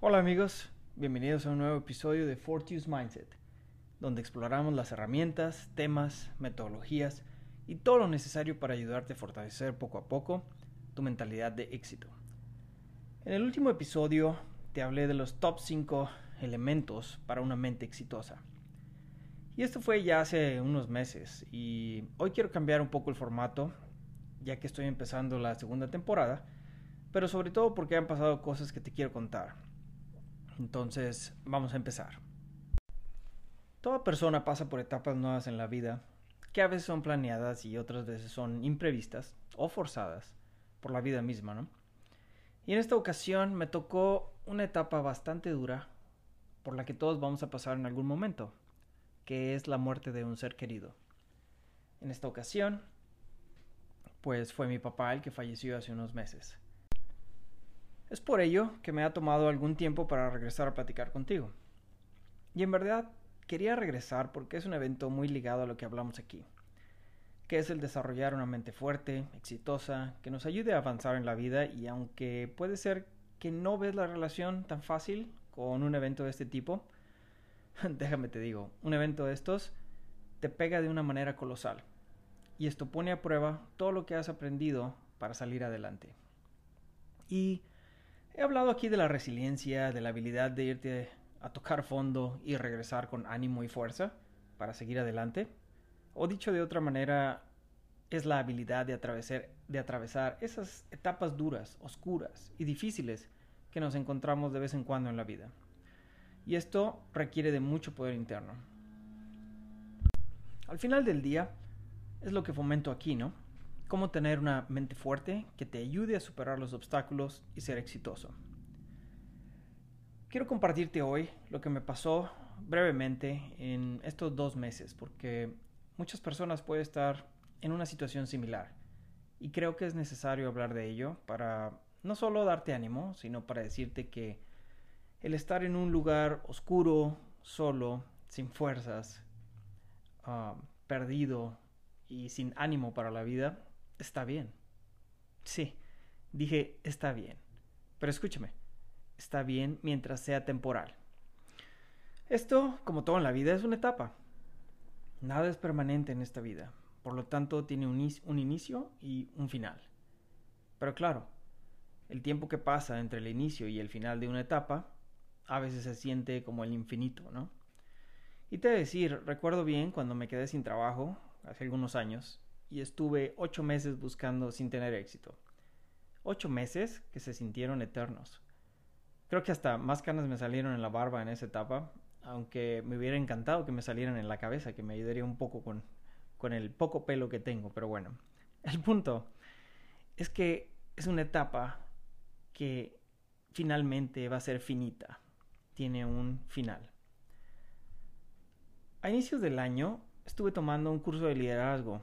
Hola amigos, bienvenidos a un nuevo episodio de Fortius Mindset, donde exploramos las herramientas, temas, metodologías y todo lo necesario para ayudarte a fortalecer poco a poco tu mentalidad de éxito. En el último episodio te hablé de los top 5 elementos para una mente exitosa. Y esto fue ya hace unos meses y hoy quiero cambiar un poco el formato ya que estoy empezando la segunda temporada, pero sobre todo porque han pasado cosas que te quiero contar. Entonces, vamos a empezar. Toda persona pasa por etapas nuevas en la vida, que a veces son planeadas y otras veces son imprevistas o forzadas por la vida misma, ¿no? Y en esta ocasión me tocó una etapa bastante dura por la que todos vamos a pasar en algún momento, que es la muerte de un ser querido. En esta ocasión, pues fue mi papá el que falleció hace unos meses. Es por ello que me ha tomado algún tiempo para regresar a platicar contigo. Y en verdad quería regresar porque es un evento muy ligado a lo que hablamos aquí, que es el desarrollar una mente fuerte, exitosa, que nos ayude a avanzar en la vida y aunque puede ser que no ves la relación tan fácil con un evento de este tipo, déjame te digo, un evento de estos te pega de una manera colosal y esto pone a prueba todo lo que has aprendido para salir adelante. Y he hablado aquí de la resiliencia, de la habilidad de irte a tocar fondo y regresar con ánimo y fuerza para seguir adelante. O dicho de otra manera, es la habilidad de atravesar, esas etapas duras, oscuras y difíciles que nos encontramos de vez en cuando en la vida. Y esto requiere de mucho poder interno. Al final del día, es lo que fomento aquí, ¿no? Cómo tener una mente fuerte que te ayude a superar los obstáculos y ser exitoso. Quiero compartirte hoy lo que me pasó brevemente en estos dos meses, porque muchas personas pueden estar en una situación similar. Y creo que es necesario hablar de ello para no solo darte ánimo, sino para decirte que el estar en un lugar oscuro, solo, sin fuerzas, ah, perdido, y sin ánimo para la vida, está bien. Sí, dije está bien. Pero escúchame, está bien mientras sea temporal. Esto, como todo en la vida, es una etapa. Nada es permanente en esta vida. Por lo tanto, tiene un, un inicio y un final. Pero claro, el tiempo que pasa entre el inicio y el final de una etapa a veces se siente como el infinito, ¿no? Y te decir, recuerdo bien cuando me quedé sin trabajo, hace algunos años y estuve ocho meses buscando sin tener éxito. Ocho meses que se sintieron eternos. Creo que hasta más canas me salieron en la barba en esa etapa, aunque me hubiera encantado que me salieran en la cabeza, que me ayudaría un poco con, con el poco pelo que tengo, pero bueno. El punto es que es una etapa que finalmente va a ser finita, tiene un final. A inicios del año estuve tomando un curso de liderazgo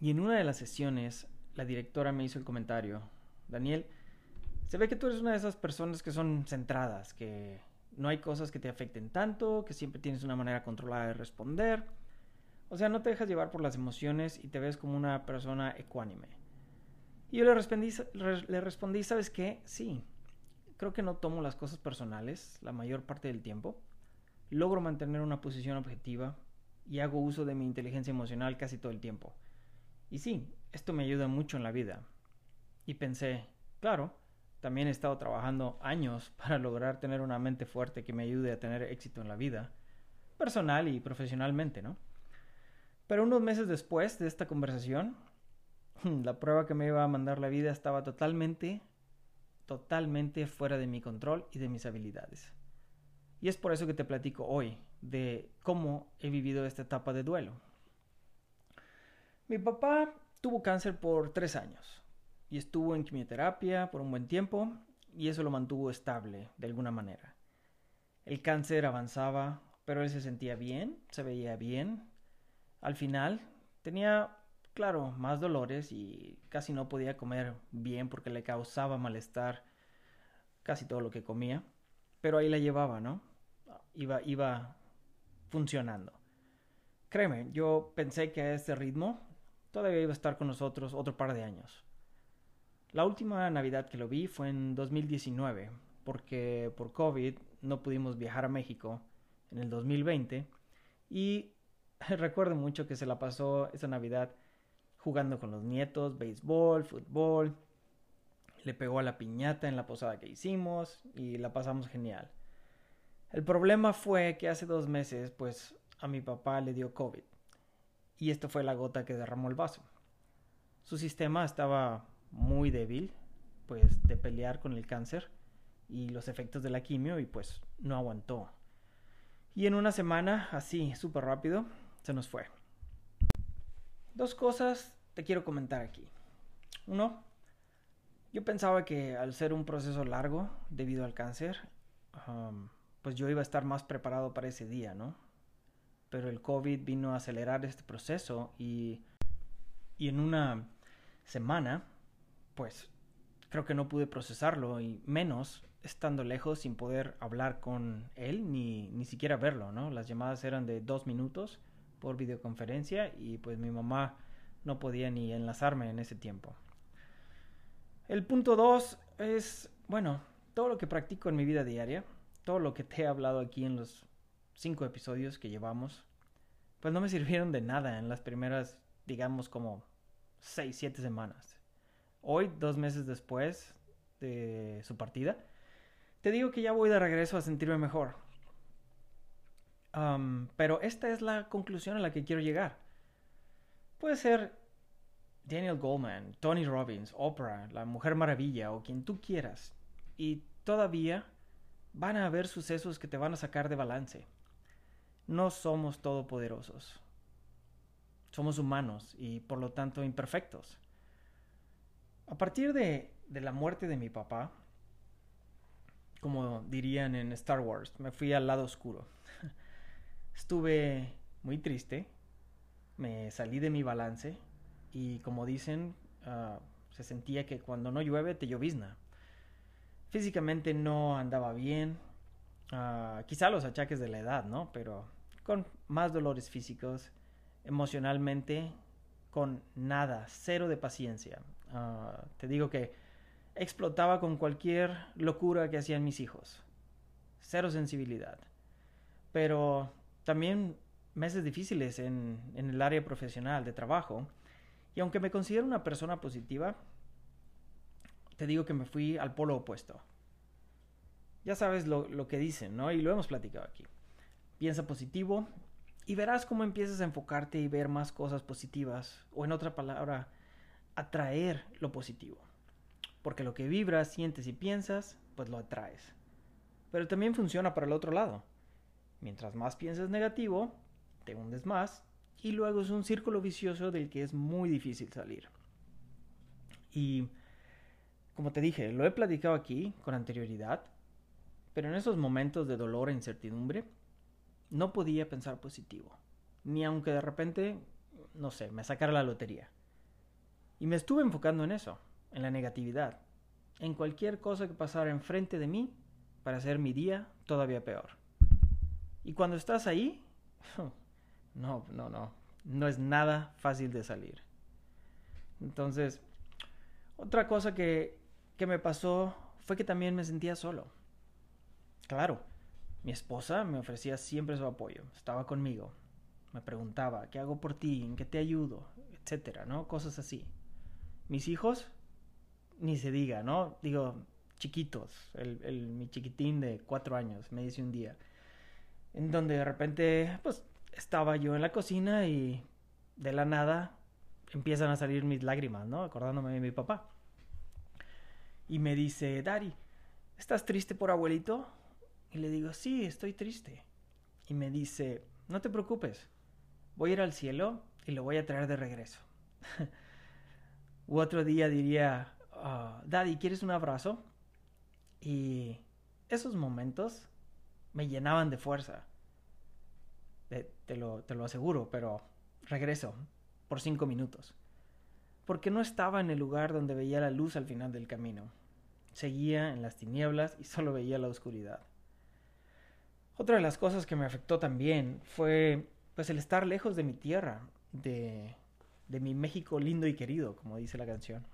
y en una de las sesiones la directora me hizo el comentario, Daniel, se ve que tú eres una de esas personas que son centradas, que no hay cosas que te afecten tanto, que siempre tienes una manera controlada de responder. O sea, no te dejas llevar por las emociones y te ves como una persona ecuánime. Y yo le respondí, le respondí, ¿sabes qué? Sí, creo que no tomo las cosas personales la mayor parte del tiempo. Logro mantener una posición objetiva, y hago uso de mi inteligencia emocional casi todo el tiempo. Y sí, esto me ayuda mucho en la vida. Y pensé, claro, también he estado trabajando años para lograr tener una mente fuerte que me ayude a tener éxito en la vida, personal y profesionalmente, ¿no? Pero unos meses después de esta conversación, la prueba que me iba a mandar la vida estaba totalmente, totalmente fuera de mi control y de mis habilidades. Y es por eso que te platico hoy de cómo he vivido esta etapa de duelo. Mi papá tuvo cáncer por tres años y estuvo en quimioterapia por un buen tiempo y eso lo mantuvo estable de alguna manera. El cáncer avanzaba, pero él se sentía bien, se veía bien. Al final tenía, claro, más dolores y casi no podía comer bien porque le causaba malestar casi todo lo que comía. Pero ahí la llevaba, ¿no? Iba, iba funcionando. Créeme, yo pensé que a este ritmo todavía iba a estar con nosotros otro par de años. La última Navidad que lo vi fue en 2019, porque por COVID no pudimos viajar a México en el 2020 y recuerdo mucho que se la pasó esa Navidad jugando con los nietos, béisbol, fútbol. Le pegó a la piñata en la posada que hicimos y la pasamos genial. El problema fue que hace dos meses, pues a mi papá le dio COVID. Y esto fue la gota que derramó el vaso. Su sistema estaba muy débil, pues de pelear con el cáncer y los efectos de la quimio y pues no aguantó. Y en una semana, así, súper rápido, se nos fue. Dos cosas te quiero comentar aquí. Uno, yo pensaba que al ser un proceso largo debido al cáncer, pues yo iba a estar más preparado para ese día, ¿no? Pero el COVID vino a acelerar este proceso y, y en una semana, pues creo que no pude procesarlo y menos estando lejos sin poder hablar con él ni, ni siquiera verlo, ¿no? Las llamadas eran de dos minutos por videoconferencia y pues mi mamá no podía ni enlazarme en ese tiempo. El punto dos es, bueno, todo lo que practico en mi vida diaria, todo lo que te he hablado aquí en los cinco episodios que llevamos, pues no me sirvieron de nada en las primeras, digamos, como seis, siete semanas. Hoy, dos meses después de su partida, te digo que ya voy de regreso a sentirme mejor. pero esta es la conclusión a la que quiero llegar. Puede ser Daniel Goldman, Tony Robbins, Oprah, la Mujer Maravilla o quien tú quieras. Y todavía van a haber sucesos que te van a sacar de balance. No somos todopoderosos. Somos humanos y por lo tanto imperfectos. A partir de, de la muerte de mi papá, como dirían en Star Wars, me fui al lado oscuro. Estuve muy triste, me salí de mi balance y como dicen, ah, se sentía que cuando no llueve te llovizna. Físicamente no andaba bien, uh, quizá los achaques de la edad, ¿no? Pero con más dolores físicos, emocionalmente, con nada, cero de paciencia. Ah, te digo que explotaba con cualquier locura que hacían mis hijos. Cero sensibilidad. Pero también meses difíciles en, el área profesional de trabajo. Y aunque me considero una persona positiva, te digo que me fui al polo opuesto. Ya sabes lo, lo que dicen, ¿no? Y lo hemos platicado aquí. Piensa positivo y verás cómo empiezas a enfocarte y ver más cosas positivas. O en otra palabra, atraer lo positivo. Porque lo que vibras, sientes y piensas, pues lo atraes. Pero también funciona para el otro lado. Mientras más piensas negativo, te hundes más y luego es un círculo vicioso del que es muy difícil salir. Y como te dije, lo he platicado aquí con anterioridad, pero en esos momentos de dolor e incertidumbre no podía pensar positivo, ni aunque de repente, no sé, me sacara la lotería. Y me estuve enfocando en eso, en la negatividad, en cualquier cosa que pasara enfrente de mí para hacer mi día todavía peor. Y cuando estás ahí, no, no, no, no es nada fácil de salir. Entonces, otra cosa que, que me pasó fue que también me sentía solo. Claro, mi esposa me ofrecía siempre su apoyo, estaba conmigo, me preguntaba, ¿qué hago por ti? ¿En qué te ayudo? Etcétera, ¿no? Cosas así. Mis hijos ni se diga, ¿no? Digo, chiquitos. El, mi chiquitín de cuatro años me dice un día, en donde de repente, pues, estaba yo en la cocina y de la nada empiezan a salir mis lágrimas, ¿no? Acordándome de mi papá. Y me dice, Dari, ¿estás triste por abuelito? Y le digo, sí, estoy triste. Y me dice, no te preocupes, voy a ir al cielo y lo voy a traer de regreso. U otro día diría, Ah, Daddy, ¿quieres un abrazo? Y esos momentos me llenaban de fuerza. Te, lo, te lo aseguro, pero regreso por cinco minutos. Porque no estaba en el lugar donde veía la luz al final del camino. Seguía en las tinieblas y solo veía la oscuridad. Otra de las cosas que me afectó también fue pues el estar lejos de mi tierra, de, de mi México lindo y querido, como dice la canción.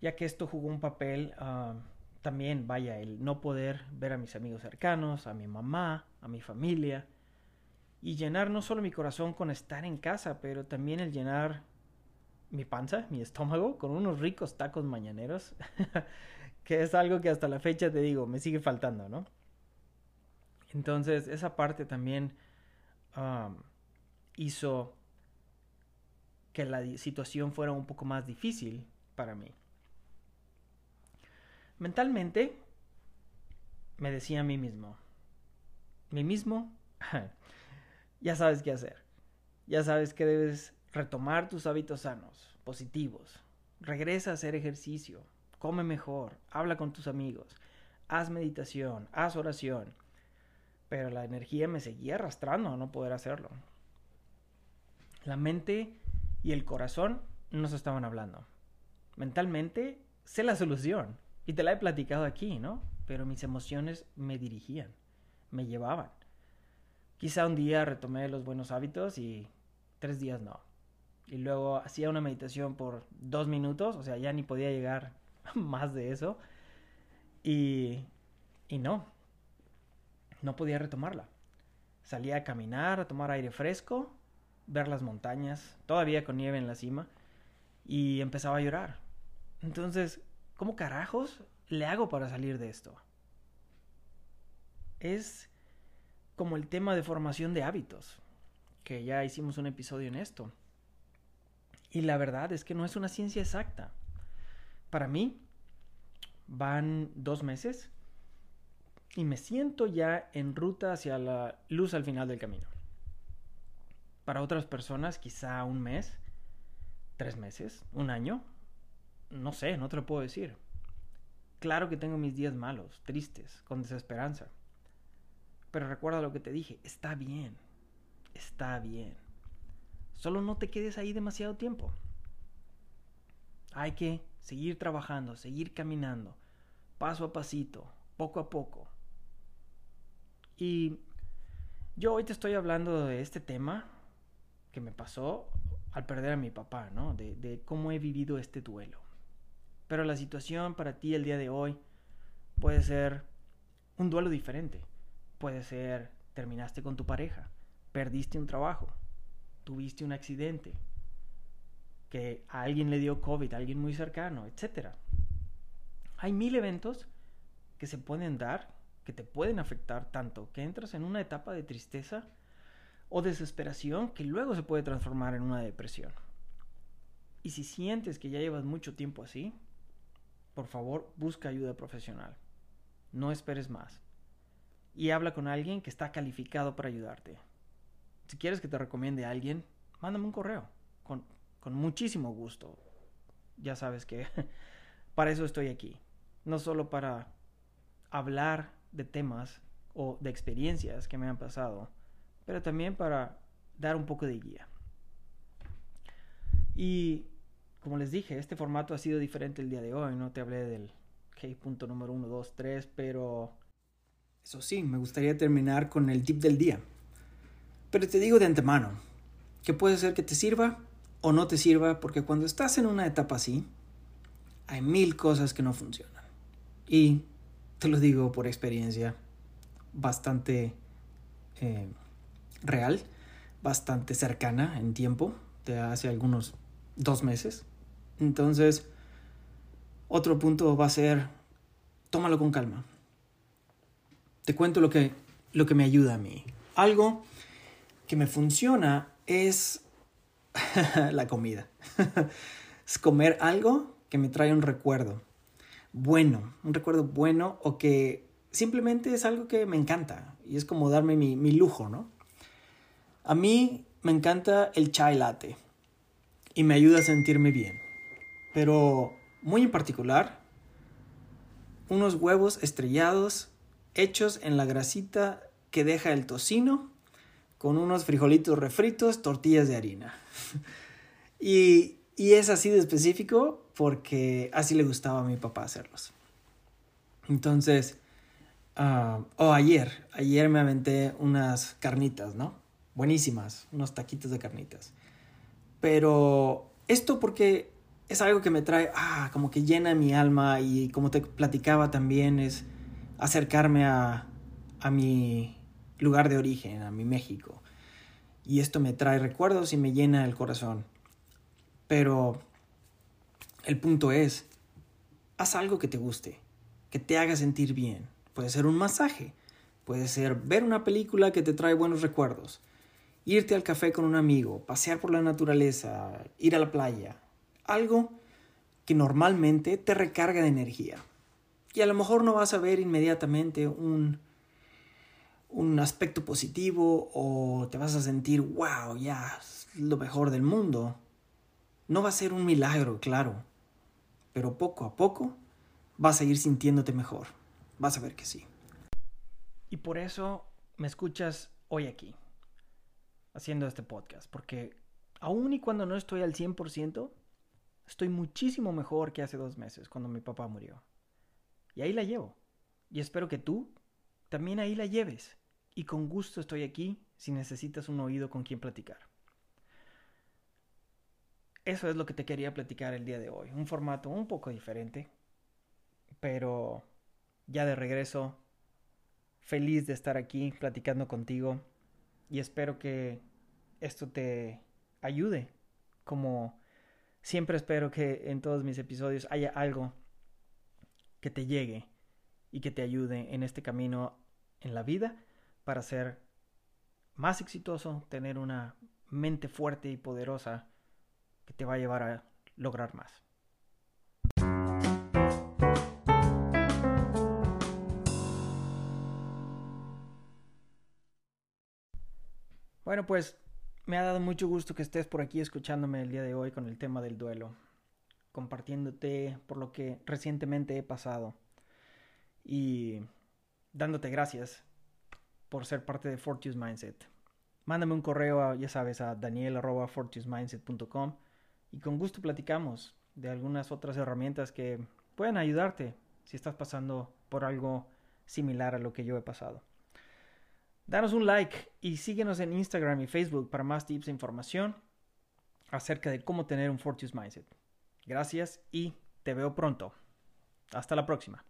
Ya que esto jugó un papel ah, también, vaya, el no poder ver a mis amigos cercanos, a mi mamá, a mi familia, y llenar no solo mi corazón con estar en casa, pero también el llenar mi panza, mi estómago, con unos ricos tacos mañaneros, que es algo que hasta la fecha te digo, me sigue faltando, ¿no? Entonces, esa parte también hizo que la situación fuera un poco más difícil para mí. Mentalmente, me decía a mí mismo, mí mismo, ya sabes qué hacer, ya sabes que debes retomar tus hábitos sanos, positivos, regresa a hacer ejercicio, come mejor, habla con tus amigos, haz meditación, haz oración, pero la energía me seguía arrastrando a no poder hacerlo. La mente y el corazón no se estaban hablando. Mentalmente sé la solución y te la he platicado aquí, ¿no? Pero mis emociones me dirigían, me llevaban. Quizá un día retomé los buenos hábitos y tres días no. Y luego hacía una meditación por dos minutos, o sea, ya ni podía llegar más de eso. Y, y no, no podía retomarla. Salía a caminar, a tomar aire fresco, ver las montañas, todavía con nieve en la cima, y empezaba a llorar. Entonces, ¿cómo carajos le hago para salir de esto? Es como el tema de formación de hábitos, que ya hicimos un episodio en esto. Y la verdad es que no es una ciencia exacta. Para mí, van dos meses y me siento ya en ruta hacia la luz al final del camino. Para otras personas quizá un mes, tres meses, un año, no sé, no te lo puedo decir. Claro que tengo mis días malos, tristes, con desesperanza. Pero recuerda lo que te dije, está bien, está bien. Solo no te quedes ahí demasiado tiempo. Hay que seguir trabajando, seguir caminando, paso a pasito, poco a poco, y yo hoy te estoy hablando de este tema que me pasó al perder a mi papá, ¿no? De, cómo he vivido este duelo. Pero la situación para ti el día de hoy puede ser un duelo diferente. Puede ser terminaste con tu pareja, perdiste un trabajo, tuviste un accidente, que a alguien le dio COVID, a alguien muy cercano, etc. Hay mil eventos que se pueden dar que te pueden afectar tanto que entras en una etapa de tristeza o desesperación que luego se puede transformar en una depresión. Y si sientes que ya llevas mucho tiempo así, por favor busca ayuda profesional. No esperes más. Y habla con alguien que está calificado para ayudarte. Si quieres que te recomiende a alguien, mándame un correo. Con, con muchísimo gusto. Ya sabes que para eso estoy aquí. No solo para hablar de temas o de experiencias que me han pasado, pero también para dar un poco de guía. Y como les dije, este formato ha sido diferente el día de hoy, no te hablé del K punto número 1, 2, 3, pero... Eso sí, me gustaría terminar con el tip del día. Pero te digo de antemano, que puede ser que te sirva o no te sirva, porque cuando estás en una etapa así, hay mil cosas que no funcionan. Y te lo digo por experiencia bastante eh, real, bastante cercana en tiempo, de hace algunos dos meses. Entonces, otro punto va a ser, tómalo con calma. Te cuento lo que, lo que me ayuda a mí. Algo que me funciona es la comida. es comer algo que me trae un recuerdo bueno, un recuerdo bueno o que simplemente es algo que me encanta y es como darme mi, lujo, ¿no? A mí me encanta el chai latte y me ayuda a sentirme bien, pero muy en particular, unos huevos estrellados hechos en la grasita que deja el tocino con unos frijolitos refritos, tortillas de harina. y, y es así de específico porque así le gustaba a mi papá hacerlos. Entonces, ah, o oh, ayer, ayer me aventé unas carnitas, ¿no? Buenísimas, unos taquitos de carnitas. Pero esto porque es algo que me trae, ah, como que llena mi alma y como te platicaba también es acercarme a, a mi lugar de origen, a mi México. Y esto me trae recuerdos y me llena el corazón. Pero el punto es, haz algo que te guste, que te haga sentir bien. Puede ser un masaje, puede ser ver una película que te trae buenos recuerdos, irte al café con un amigo, pasear por la naturaleza, ir a la playa, algo que normalmente te recarga de energía. Y a lo mejor no vas a ver inmediatamente un, un aspecto positivo o te vas a sentir, wow, ya, es lo mejor del mundo. No va a ser un milagro, claro, pero poco a poco vas a ir sintiéndote mejor. Vas a ver que sí. Y por eso me escuchas hoy aquí, haciendo este podcast, porque aun y cuando no estoy al 100%, Estoy muchísimo mejor que hace dos meses, cuando mi papá murió. Y ahí la llevo. Y espero que tú también ahí la lleves. Y con gusto estoy aquí si necesitas un oído con quien platicar. Eso es lo que te quería platicar el día de hoy. Un formato un poco diferente. Pero ya de regreso, feliz de estar aquí platicando contigo. Y espero que esto te ayude como Siempre espero que en todos mis episodios haya algo que te llegue y que te ayude en este camino en la vida para ser más exitoso, tener una mente fuerte y poderosa que te va a llevar a lograr más. Bueno, pues me ha dado mucho gusto que estés por aquí escuchándome el día de hoy con el tema del duelo, compartiéndote por lo que recientemente he pasado y dándote gracias por ser parte de Fortune's Mindset. Mándame un correo, ya sabes, a daniel.fortunesmindset.com y con gusto platicamos de algunas otras herramientas que pueden ayudarte si estás pasando por algo similar a lo que yo he pasado. Danos un like y síguenos en Instagram y Facebook para más tips e información acerca de cómo tener un Fortune's Mindset. Gracias y te veo pronto. Hasta la próxima.